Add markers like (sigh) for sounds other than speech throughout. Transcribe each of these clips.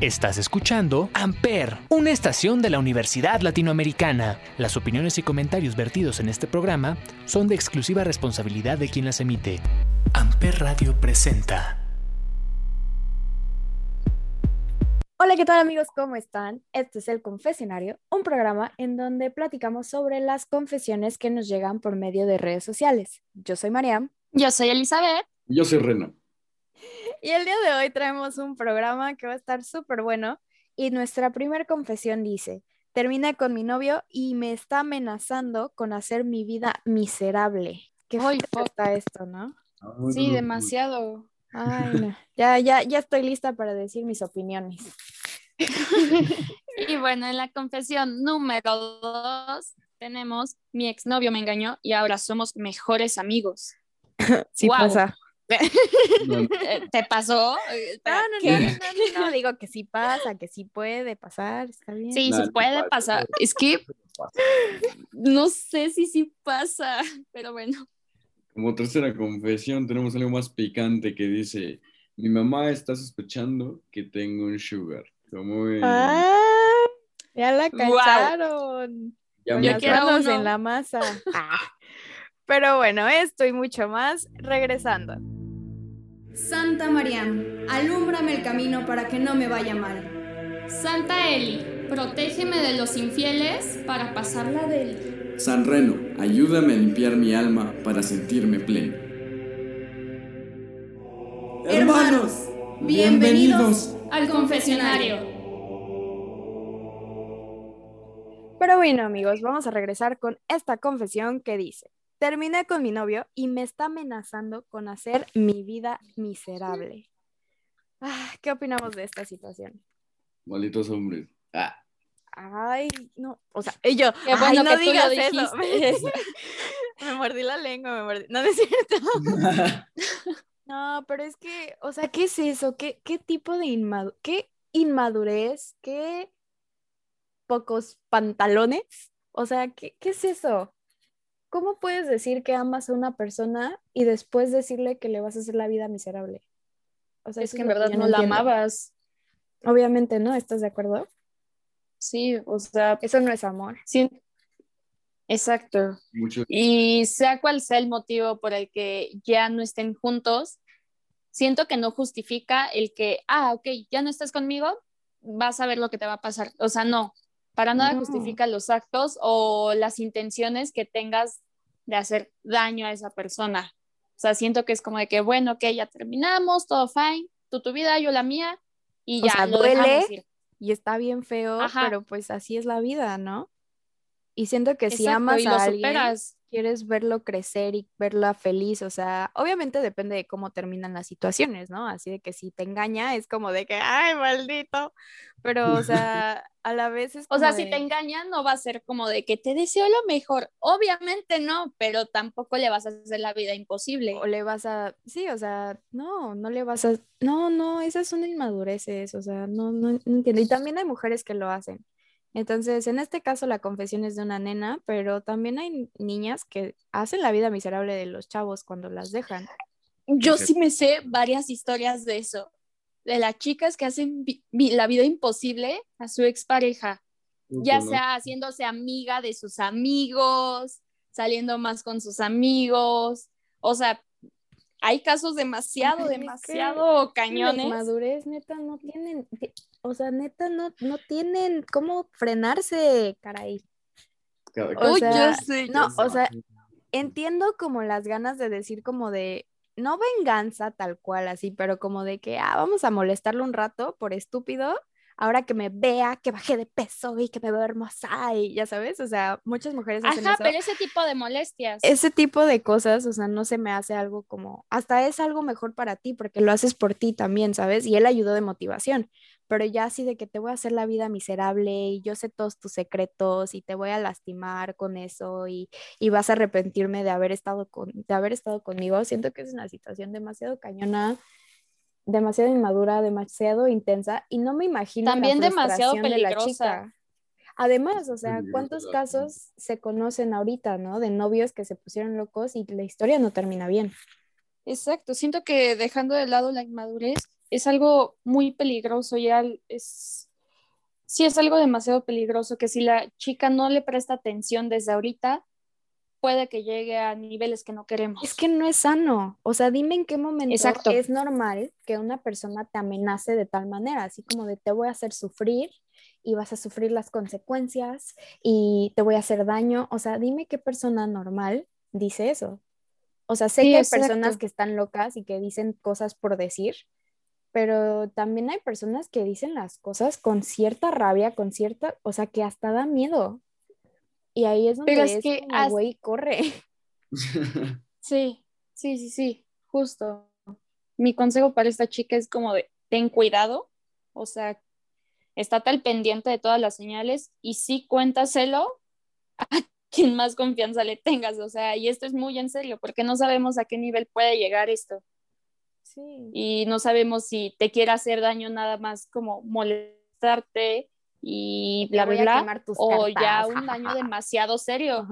Estás escuchando Amper, una estación de la Universidad Latinoamericana. Las opiniones y comentarios vertidos en este programa son de exclusiva responsabilidad de quien las emite. Amper Radio presenta. Hola, ¿qué tal amigos? ¿Cómo están? Este es El Confesionario, un programa en donde platicamos sobre las confesiones que nos llegan por medio de redes sociales. Yo soy Mariam. Yo soy Elizabeth. Yo soy Reno. Y el día de hoy traemos un programa que va a estar súper bueno. Y nuestra primera confesión dice, terminé con mi novio y me está amenazando con hacer mi vida miserable. Qué fuerte está esto, ¿no? Sí, demasiado. Ay, no. Ya, ya, ya estoy lista para decir mis opiniones. y bueno, en la confesión número dos tenemos mi exnovio me engañó y ahora somos mejores amigos. Sí pasa. ¿Te pasó? No, no, no, no, digo que sí pasa, que sí puede pasar, está bien. Sí, sí puede pasar. Es que no sé si sí pasa, pero bueno. Como tercera confesión, tenemos algo más picante que dice: Mi mamá está sospechando que tengo un sugar. Como ah, ya la cacharon. Ya me quedamos en la masa. (laughs) Pero bueno, esto y mucho más regresando. Santa María, alúmbrame el camino para que no me vaya mal. Santa Eli, protégeme de los infieles para pasarla de él. San Reno, ayúdame a limpiar mi alma para sentirme pleno. Hermanos, bienvenidos al confesionario. Pero bueno amigos, vamos a regresar con esta confesión que dice, terminé con mi novio y me está amenazando con hacer mi vida miserable. Ah, ¿Qué opinamos de esta situación? Malditos hombres. Ah ay, no, o sea, y yo, ay, no digas eso. (laughs) me mordí la lengua, me mordí, no, es cierto. (laughs) no, pero es que, o sea, ¿qué es eso? ¿Qué, qué tipo de inmadurez? ¿Qué inmadurez? ¿Qué pocos pantalones? O sea, ¿qué, ¿qué es eso? ¿Cómo puedes decir que amas a una persona y después decirle que le vas a hacer la vida miserable? O sea, es que en verdad no la amabas. Obviamente no, ¿estás de acuerdo? Sí, o sea. Eso no es amor. Sí. Exacto. Y sea cual sea el motivo por el que ya no estén juntos, siento que no justifica el que, ah, ok, ya no estás conmigo, vas a ver lo que te va a pasar. O sea, no, para nada justifica los actos o las intenciones que tengas de hacer daño a esa persona. O sea, siento que es como de que, bueno, ok, ya terminamos, todo fine, tú tu vida, yo la mía, y ya lo duele, ir y está bien feo, pero pues así es la vida, ¿no? Y siento que si amas a alguien, quieres verlo crecer y verla feliz, o sea, obviamente depende de cómo terminan las situaciones, ¿no? Así de que si te engaña es como de que, ay, maldito, pero, o (laughs) sea, a la vez es O sea, si te engaña no va a ser como de que te deseo lo mejor, obviamente no, pero tampoco le vas a hacer la vida imposible. O le vas a, sí, o sea, no, no le vas a, no, no, esas son inmadureces, o sea, no, no, no entiendo. Y también hay mujeres que lo hacen. Entonces, en este caso la confesión es de una nena, pero también hay niñas que hacen la vida miserable de los chavos cuando las dejan. Yo sí me sé varias historias de eso, de las chicas que hacen la vida imposible a su expareja, ya sea haciéndose amiga de sus amigos, saliendo más con sus amigos, o sea, hay casos demasiado, demasiado cañones. madurez, neta, no tienen, o sea, neta, no, no tienen cómo frenarse, caray. O sea, no, o sea, entiendo como las ganas de decir como de, no venganza tal cual así, pero como de que, ah, vamos a molestarlo un rato por estúpido, ahora que me vea que bajé de peso y que me veo hermosa y ya sabes, o sea, muchas mujeres hacen Ajá, pero ese tipo de molestias. Ese tipo de cosas, o sea, no se me hace algo como, hasta es algo mejor para ti porque lo haces por ti también, ¿sabes? Y él ayudó de motivación, pero ya así de que te voy a hacer la vida miserable y yo sé todos tus secretos y te voy a lastimar con eso y, y vas a arrepentirme de haber estado con, de haber estado conmigo, siento que es una situación demasiado cañona demasiado inmadura, demasiado intensa y no me imagino también demasiado peligrosa. Además, o sea, ¿cuántos casos se conocen ahorita, no? De novios que se pusieron locos y la historia no termina bien. Exacto, siento que dejando de lado la inmadurez, es algo muy peligroso, ya es, sí es algo demasiado peligroso que si la chica no le presta atención desde ahorita, puede que llegue a niveles que no queremos. Es que no es sano. O sea, dime en qué momento es normal que una persona te amenace de tal manera, así como de te voy a hacer sufrir y vas a sufrir las consecuencias y te voy a hacer daño. O sea, dime qué persona normal dice eso. O sea, sé que hay personas que están locas y que dicen cosas por decir, pero también hay personas que dicen las cosas con cierta rabia, con cierta, o sea, que hasta da miedo. Y ahí es donde pero es, que güey, corre. (laughs) sí, sí, sí, sí, justo. Mi consejo para esta chica es como de, ten cuidado, o sea, estate al pendiente de todas las señales y sí cuéntaselo a (laughs) quien más confianza le tengas, o sea, y esto es muy en serio, porque no sabemos a qué nivel puede llegar esto. Y no sabemos si te quiere hacer daño nada más como molestarte y bla, bla, bla, o ya un daño (laughs) demasiado serio.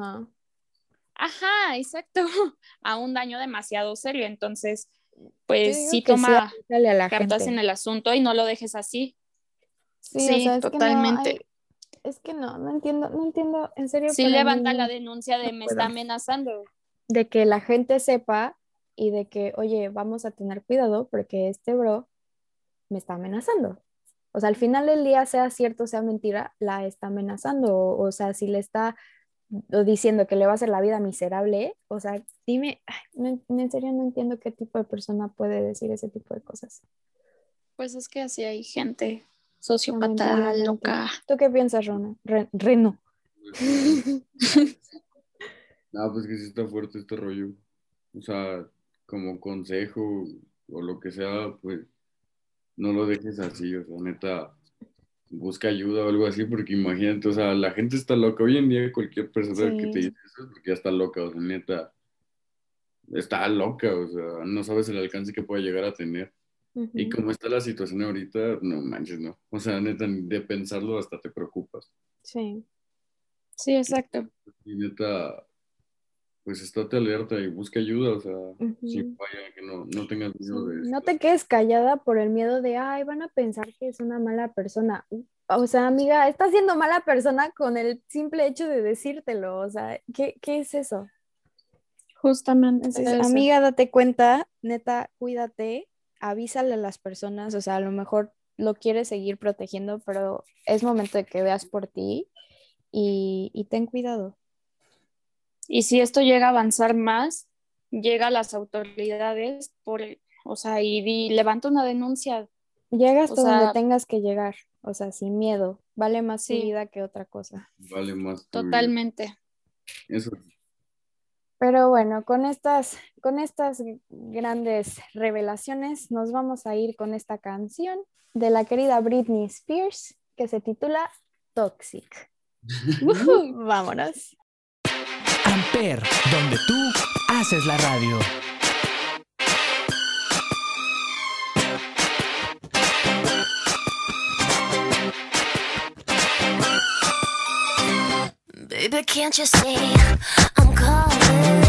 Ajá. exacto, (laughs) a un daño demasiado serio. Entonces, pues sí toma cartas en el asunto y no lo dejes así. Sí, totalmente. Es que, no, no, entiendo, no entiendo, en serio. Sí levanta la denuncia de me está amenazando. De que la gente sepa y de que, oye, vamos a tener cuidado porque este bro me está amenazando. O sea, al final del día, sea cierto, sea mentira, la está amenazando. O, sea, si le está diciendo que le va a hacer la vida miserable, o sea, dime, en serio no entiendo qué tipo de persona puede decir ese tipo de cosas. Pues es que así hay gente sociópata, loca. ¿Tú qué piensas, Rona? Reno. (laughs) no, pues que sí está fuerte este rollo. O sea, como consejo o lo que sea, pues no lo dejes así, o sea, neta, busca ayuda o algo así, porque imagínate, o sea, la gente está loca. Hoy en día cualquier persona que te dice eso es porque ya está loca, o sea, neta, está loca, o sea, no sabes el alcance que puede llegar a tener. Y como está la situación ahorita, no manches, no. O sea, neta, de pensarlo hasta te preocupas. Sí. Sí, exacto. Y neta, pues estate alerta y busca ayuda, o sea, si vaya, que no, no tengas miedo de No te quedes callada por el miedo de, ay, van a pensar que es una mala persona. O sea, amiga, estás siendo mala persona con el simple hecho de decírtelo, o sea, ¿qué, qué es eso? Justamente. amiga, date cuenta, neta, cuídate, avísale a las personas, o sea, a lo mejor lo quieres seguir protegiendo, pero es momento de que veas por ti y, y ten cuidado. Y si esto llega a avanzar más, llega a las autoridades por, o sea, y, levanta una denuncia. Llega hasta donde tengas que llegar, o sea, sin miedo. Vale más tu vida que otra cosa. Vale más. Totalmente. Eso. Pero bueno, con estas, con estas grandes revelaciones nos vamos a ir con esta canción de la querida Britney Spears que se titula Toxic. (laughs) Vámonos. Amper, donde tú haces la radio. Baby, can't you see I'm calling?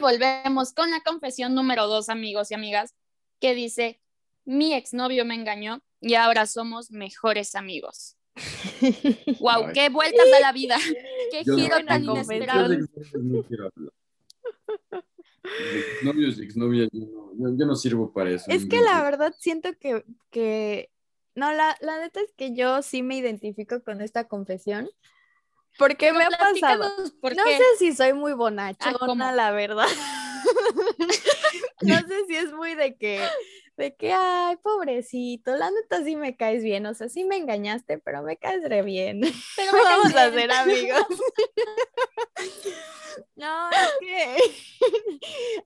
Volvemos con la confesión número dos, amigos y amigas, que dice, mi exnovio me engañó y ahora somos mejores amigos. (laughs) wow, qué vueltas de la vida, qué giro tan inesperado. yo no, sirvo para eso. Es que la verdad siento que, que... no, la, la neta es que yo sí me identifico con esta confesión porque me ha pasado. no sé si soy muy bonachona, la verdad. (laughs) no sé si es muy de que, de que, ay, pobrecito, la neta sí me caes bien, o sea, sí me engañaste, pero me caes re bien. Pero (laughs) vamos a ser amigos. (laughs) no, es que,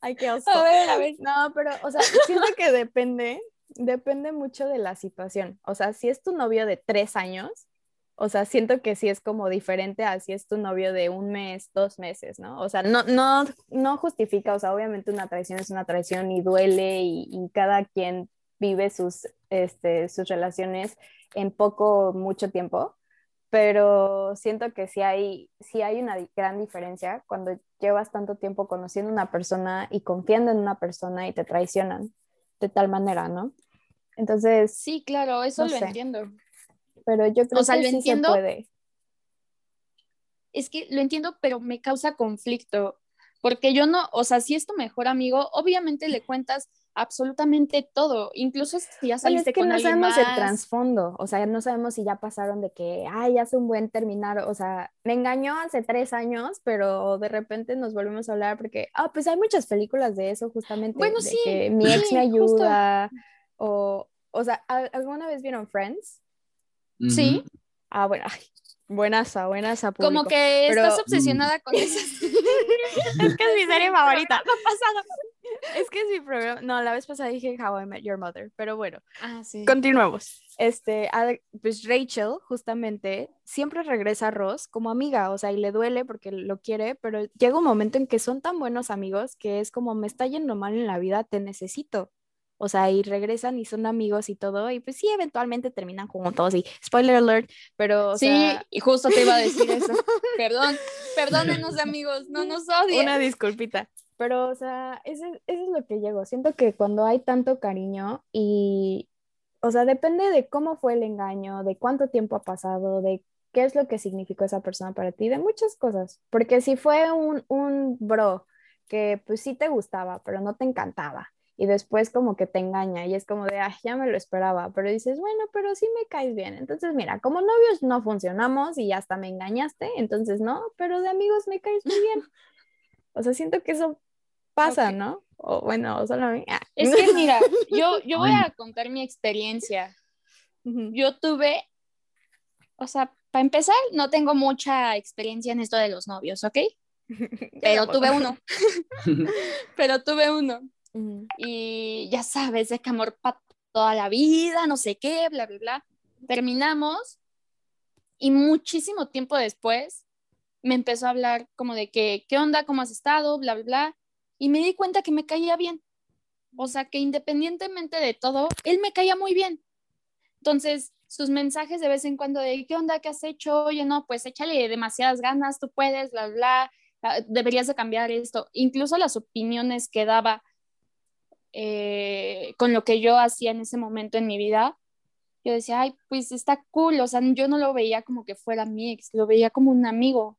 ay, qué oso. A ver, a ver. No, pero, o sea, siento que depende, depende mucho de la situación. O sea, si es tu novio de tres años, o sea, siento que sí es como diferente a si es tu novio de un mes, dos meses, ¿no? O sea, no, no, no justifica, o sea, obviamente una traición es una traición y duele y, cada quien vive sus, este, sus relaciones en poco, mucho tiempo, pero siento que sí hay, sí hay una gran diferencia cuando llevas tanto tiempo conociendo a una persona y confiando en una persona y te traicionan de tal manera, ¿no? Entonces... Sí, claro, eso lo entiendo pero yo creo que sí se puede. Es que lo entiendo, pero me causa conflicto, porque yo no, o sea, si es tu mejor amigo, obviamente le cuentas absolutamente todo, incluso si ya saliste es que no sabemos el trasfondo, o sea, no sabemos si ya pasaron de que, ay, hace un buen terminar, o sea, me engañó hace tres años, pero de repente nos volvemos a hablar porque, ah, pues hay muchas películas de eso justamente, bueno, de sí, que mi ex me ayuda, o, o sea, ¿alguna vez vieron Friends? Sí. Ah, bueno, ay, buenaza, buenaza. Como que estás obsesionada con eso. (laughs) es que es mi serie favorita. Es que es mi programa. No, la vez pasada dije How I Met Your Mother, pero bueno. Ah, sí. Continuemos. Este, pues Rachel, justamente, siempre regresa a Ross como amiga, o sea, y le duele porque lo quiere, pero llega un momento en que son tan buenos amigos que es como me está yendo mal en la vida, te necesito. O sea, y regresan y son amigos y todo, y pues sí, eventualmente terminan juntos y spoiler alert, pero... sí, y justo te iba a decir eso. (laughs) Perdón, perdónenos amigos, no nos odien. Una disculpita. Pero, o sea, eso, es lo que llego. Siento que cuando hay tanto cariño y, o sea, depende de cómo fue el engaño, de cuánto tiempo ha pasado, de qué es lo que significó esa persona para ti, de muchas cosas. Porque si fue un, un bro que pues sí te gustaba, pero no te encantaba, y después como que te engaña y es como de, ah, ya me lo esperaba, pero dices, bueno, pero sí me caes bien. Entonces, mira, como novios no funcionamos y hasta me engañaste, entonces no, pero de amigos me caes muy bien. O sea, siento que eso pasa, ¿no? O bueno, solo a mí. Ah. Es que mira, (laughs) yo, yo voy a contar mi experiencia. Yo tuve, o sea, para empezar, no tengo mucha experiencia en esto de los novios, ¿ok? (laughs) (laughs) Pero tuve uno. pero tuve uno. Y ya sabes, de que amor para toda la vida, no sé qué, bla, bla, bla. Terminamos y muchísimo tiempo después me empezó a hablar como de que, ¿qué onda? ¿Cómo has estado? Bla, bla, bla. Y me di cuenta que me caía bien. O sea, que independientemente de todo, él me caía muy bien. Entonces, sus mensajes de vez en cuando de, ¿qué onda? ¿Qué has hecho? Oye, no, pues échale demasiadas ganas, tú puedes, bla, bla, ah, deberías de cambiar esto. Incluso las opiniones que daba eh, con lo que yo hacía en ese momento en mi vida, yo decía, ay, pues está cool, o sea, yo no lo veía como que fuera mi ex, lo veía como un amigo,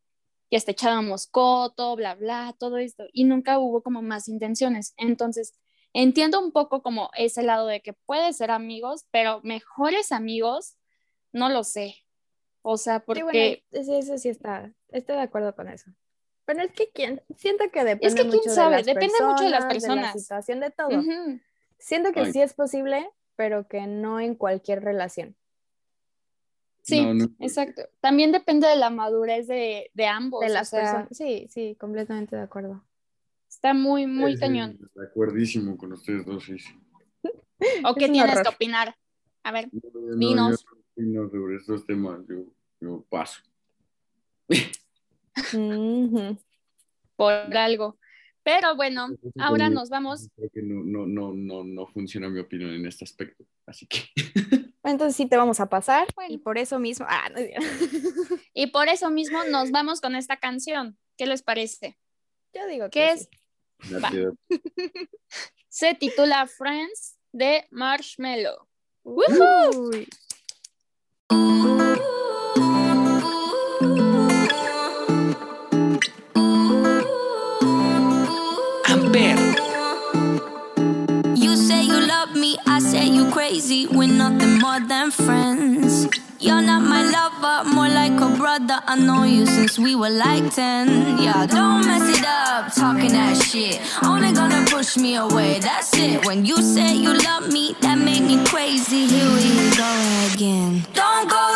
y hasta echábamos coto, bla, bla, todo esto, y nunca hubo como más intenciones. Entonces, entiendo un poco como ese lado de que puede ser amigos, pero mejores amigos, no lo sé. O sea, porque... Sí, eso sí está, estoy de acuerdo con eso. Pero es que quién, siento que depende es que quién sabe, depende mucho de las personas. De la situación de todo. Siento que sí es posible, pero que no en cualquier relación. Sí, exacto. También depende de la madurez de, de ambos. De las personas. Sí, sí, completamente de acuerdo. Está muy, muy cañón. De acuerdísimo con ustedes dos, sí. ¿O qué tienes que opinar? A ver, dinos. No, sobre estos temas, yo, yo paso. Por algo. Pero bueno, ahora nos vamos. Creo que no, no, no, no, no funciona mi opinión en este aspecto, así que. (laughs) Entonces sí te vamos a pasar y por eso mismo. Ah, (laughs) y por eso mismo nos vamos con esta canción. ¿Qué les parece? Yo digo que. ¿Qué es? (laughs) Se titula Friends de Marshmello. Crazy, we're nothing more than friends. You're not my lover, more like a brother. I know you since we were like 10. Yeah, don't mess it up, talking that shit. Only gonna push me away, that's it. When you say you love me, that made me crazy. Here we go again. Don't go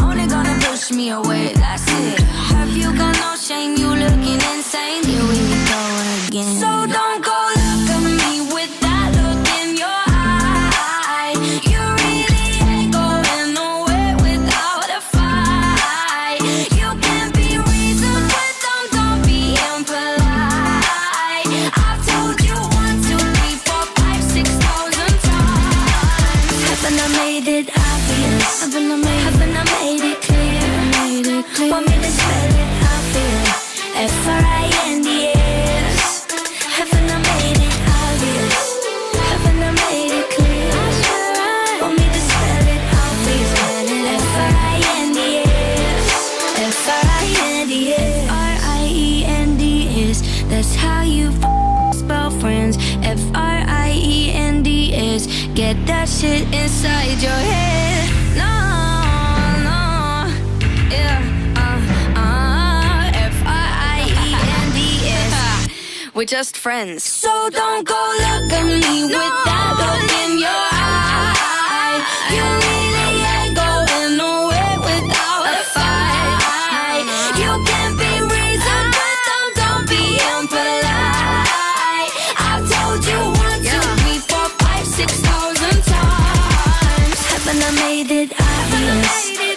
Only gonna push me away. (laughs) just friends. So don't go look at me no. with that look in your eye. You really ain't going nowhere without a fight. You can be reasoned, but don't, don't be impolite. I've told you 6,000 times. Heaven, I made it obvious?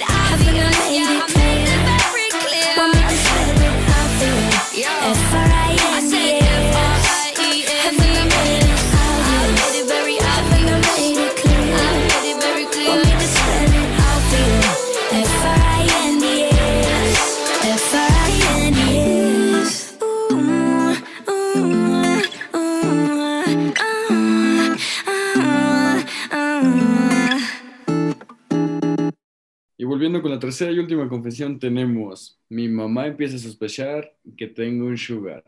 Bueno, con la tercera y última confesión tenemos, mi mamá empieza a sospechar que tengo un sugar.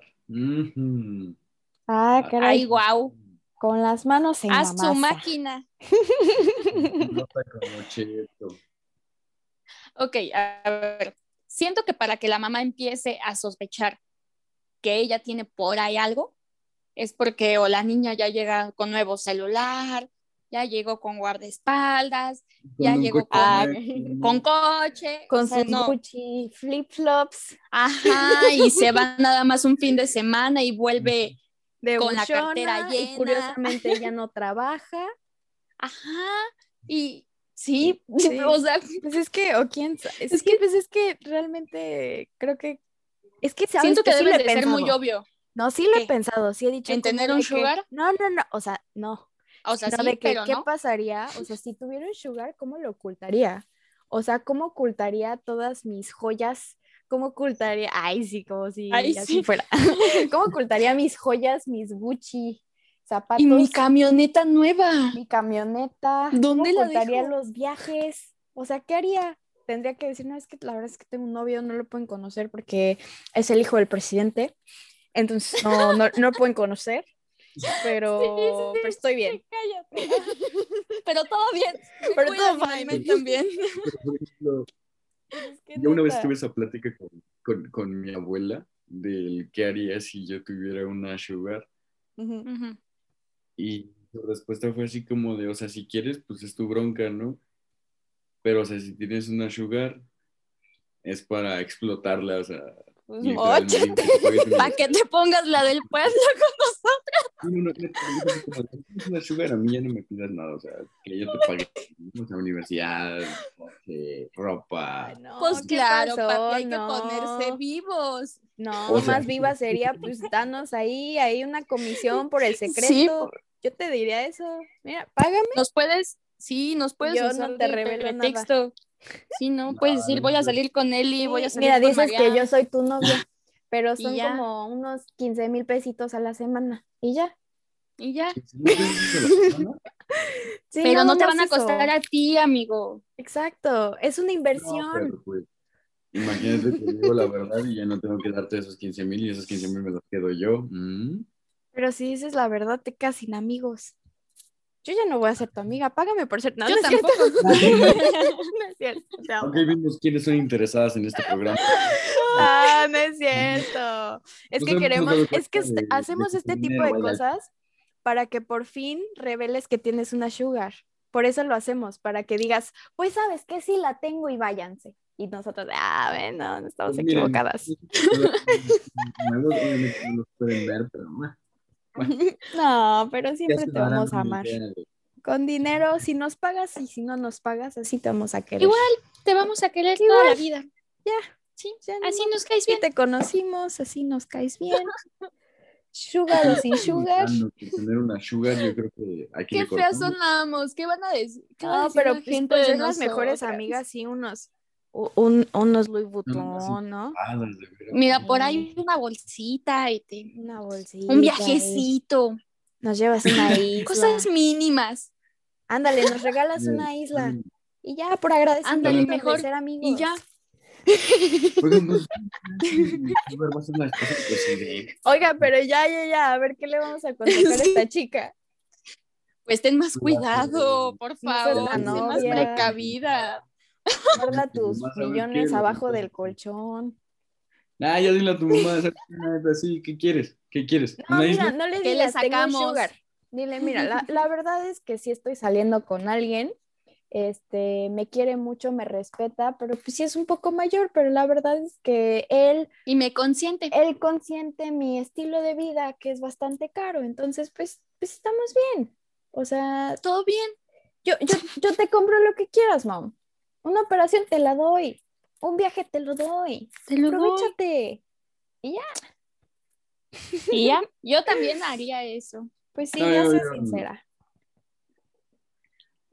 Ah, caray. Ay, guau. Con las manos en A la su masa. máquina. Como cheto. Ok, a ver. Siento que para que la mamá empiece a sospechar que ella tiene por ahí algo, es porque o la niña ya llega con nuevo celular, ya llegó con guardaespaldas, ya Con llegó con, coche. Con o sea, sus no. Gucci flip-flops Ajá, y se va (laughs) nada más un fin de semana y vuelve. de Con la cartera y llena. curiosamente ella no trabaja. Ajá, y sí, Sí. (laughs) o sea, Pues es que, o quién sabe, es, Es que, pues es que realmente creo que, es que sabes siento que sí debes lo he de ser muy obvio. No, sí lo he pensado, sí he dicho. ¿En tener un que- sugar? No, no, no, o sea, no. O sea, sí, de que, pero ¿qué no. pasaría? O sea, si tuviera un sugar, ¿cómo lo ocultaría? O sea, ¿cómo ocultaría todas mis joyas? ¿Cómo ocultaría? Ay, sí, como si Ay, así sí. fuera. (laughs) ¿Cómo (laughs) ocultaría mis joyas, mis Gucci, zapatos, Y mi camioneta nueva. mi camioneta? ¿Dónde ¿Cómo la ocultaría dejo? los viajes? O sea, ¿qué haría? Tendría que decir, no, es que la verdad es que tengo un novio, no lo pueden conocer porque es el hijo del presidente. Entonces, no, no, no lo pueden conocer. Pero, pero estoy bien. Cállate. (laughs) Pero todo bien. Pero todo fine. también. Pero, por ejemplo, Es que yo una vez tuve esa plática con, con, con mi abuela del qué haría si yo tuviera una sugar Ujú. Ujú. y su respuesta fue así como de, o sea, si quieres, pues es tu bronca, ¿no? Pero, o sea, si tienes una sugar, es para explotarla, o sea, Pues, Para que te pongas la del pueblo con nosotros. No, no, no, yo sugar, a mí ya no me pidas nada, o sea, que ella te pague, o sea, universidad, ropa. Ay, no, Pues ¿qué claro, pasó? papi, hay que No. ponerse vivos. No, O sea, más viva sería, pues, danos ahí, ahí una comisión por el secreto. Sí, Yo te diría eso. Mira, págame. Nos puedes, sí, nos puedes Yo no usar te de revelo nada. pretexto. Sí, no, puedes decir, voy a salir con él y voy a salir Mira, con dices que yo soy tu novia, pero son ya. como unos 15 mil pesitos a la semana. Y ya. Y ya. (laughs) Sí, Pero no te van a eso. costar a ti, amigo. Exacto, es una No, inversión. pues, imagínate que digo la verdad y ya no tengo que darte esos 15 mil y esos 15 mil me los quedo yo. Mm. Pero si dices la verdad, te quedas sin amigos. Yo ya no voy a ser tu amiga, págame por ser. No, yo no es tampoco. (laughs) no es cierto. (laughs) Ok, vimos quiénes son interesadas en este programa. Ah, no es cierto. Es que queremos, es que hacemos este tipo de cosas para que por fin reveles que tienes una sugar. Por eso lo hacemos, para que digas, pues sabes que sí la tengo y váyanse. Y nosotros, ah, bueno, no estamos Pues miren, equivocadas. (laughs) (laughs) No pero siempre te vamos a amar. Con dinero, si nos pagas y si no nos pagas, así te vamos a querer. Igual te vamos a querer toda la vida. Ya. Sí, Ya ni así nos caes bien. te conocimos, así nos caes bien. Sugar o sin sugar. Tener una sugar, yo creo que hay que Qué feas sonamos. ¿Qué van a decir? ¿Qué va a No, pero gente de las mejores amigas, sí, unos, un, unos Louis No, Vuitton, ¿no? Mira, por ahí una bolsita y te... Una bolsita. un ahí. viajecito. Nos llevas una (laughs) isla. Cosas mínimas. Ándale, nos regalas (laughs) una isla. Y ya, por agradecimiento Ándale, mejor, ser amigos. Y ya. Oigan, pues. Oiga, pero ya, ya, ya, a ver qué le vamos a contratar a esta chica. Pues ten más Claro. cuidado, por seas favor. la Sé más novia. precavida. Guarda tus a ver millones abajo del colchón. Ah, ya dile a tu mamá, así, ¿qué quieres? ¿Qué quieres? No, ¿Una mira, isla? no le ¿Qué le digas, tengo un sacamos? sugar. Dile, mira, la, la verdad es que sí estoy saliendo con alguien, este, me quiere mucho, me respeta, pero pues sí es un poco mayor, pero la verdad es que él, Y me consiente. él consiente mi estilo de vida, que es bastante caro, entonces pues, pues estamos bien. O sea, Todo bien. yo, yo, yo te compro lo que quieras, mom. Una operación te la doy, un viaje te lo doy, Te lo doy. aprovechate. Y ya. Yo también haría eso. Pues sí, No, ya yo- sé yo- sincera.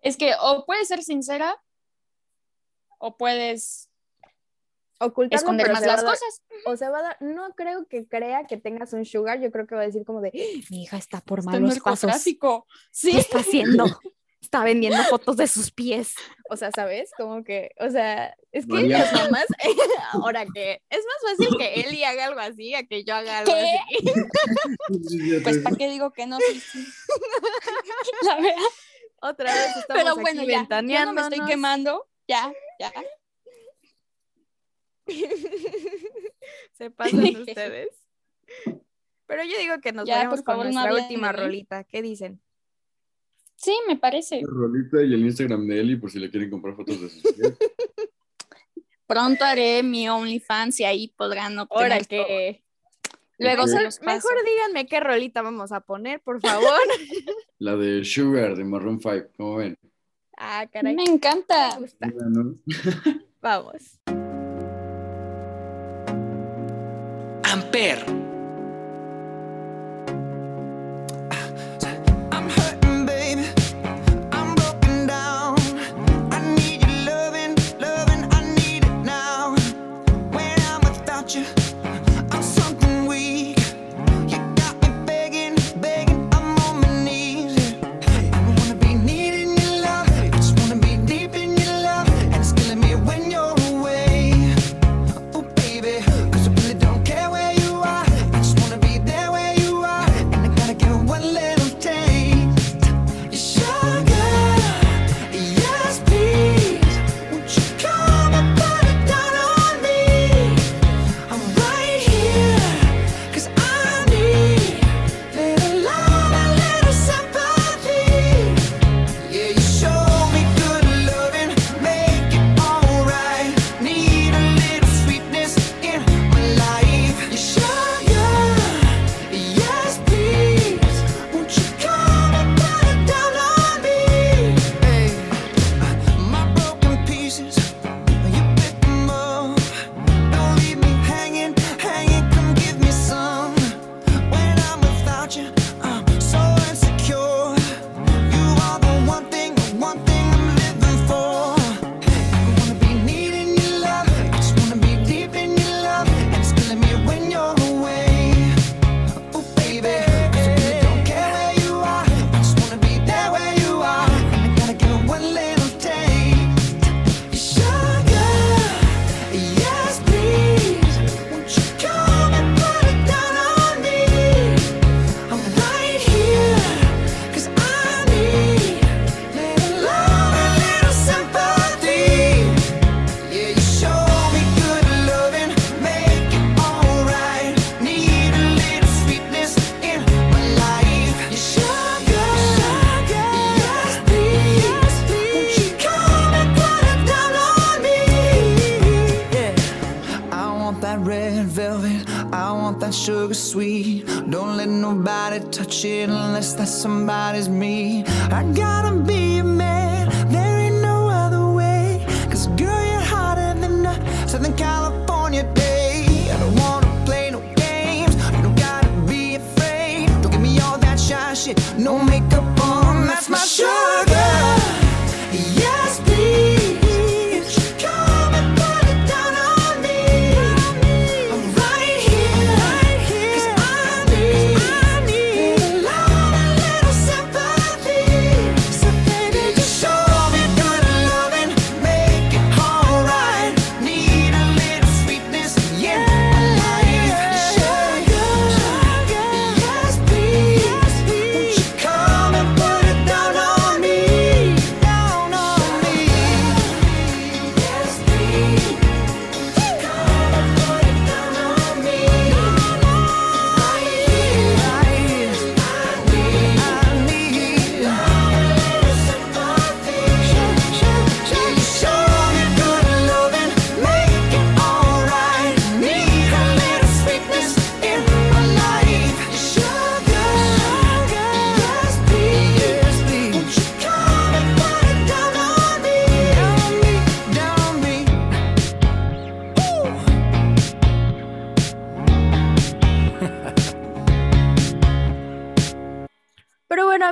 Es que o puedes ser sincera o puedes Ocultarlo, esconder más se las dar- cosas. O sea, va a dar, no creo que crea que tengas un sugar, yo creo que va a decir como de, "Ah, mi hija está por Está malos pasos. narcotráfico. ¿Qué Sí. está haciendo? (laughs) está vendiendo fotos de sus pies. O sea, ¿sabes? Como que, o sea, es que María. las mamás, (laughs) ahora que es más fácil que Eli haga algo así a que yo haga algo ¿Qué? así. (laughs) Pues, ¿para qué digo que no? Sí, sí. La verdad. Otra vez estamos Pero bueno, aquí ya, ya no me estoy quemando. Ya, ya. (laughs) Se pasan ustedes. Pero yo digo que nos Ya, vayamos por con no nuestra última mí. rolita. ¿Qué dicen? Sí, me parece. Rolita y el Instagram de Eli por si le quieren comprar fotos de sus pies. (laughs) Pronto haré mi OnlyFans y ahí podrán obtener Ahora todo. que Luego se los paso. mejor díganme qué rolita vamos a poner, por favor. (laughs) La de Sugar de Maroon 5, ¿cómo ven? ah, caray. Me Me encanta. Vamos. Amper.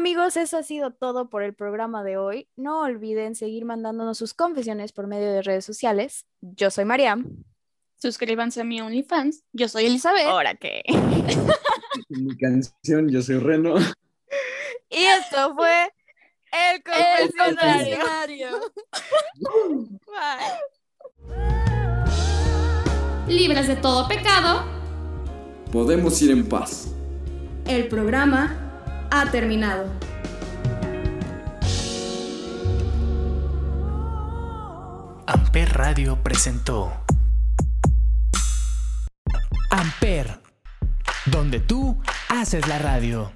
Amigos, eso ha sido todo por el programa de hoy. No olviden seguir mandándonos sus confesiones por medio de redes sociales. Yo soy Mariam. Suscríbanse a mi OnlyFans. Yo soy Elizabeth. Ahora que. (laughs) Mi canción, yo soy Reno. Y esto fue El confesionario. confesionario. (laughs) Bye. Libres de todo pecado, Podemos ir en paz. el programa ha terminado. Amper Radio presentó Amper, donde tú haces la radio.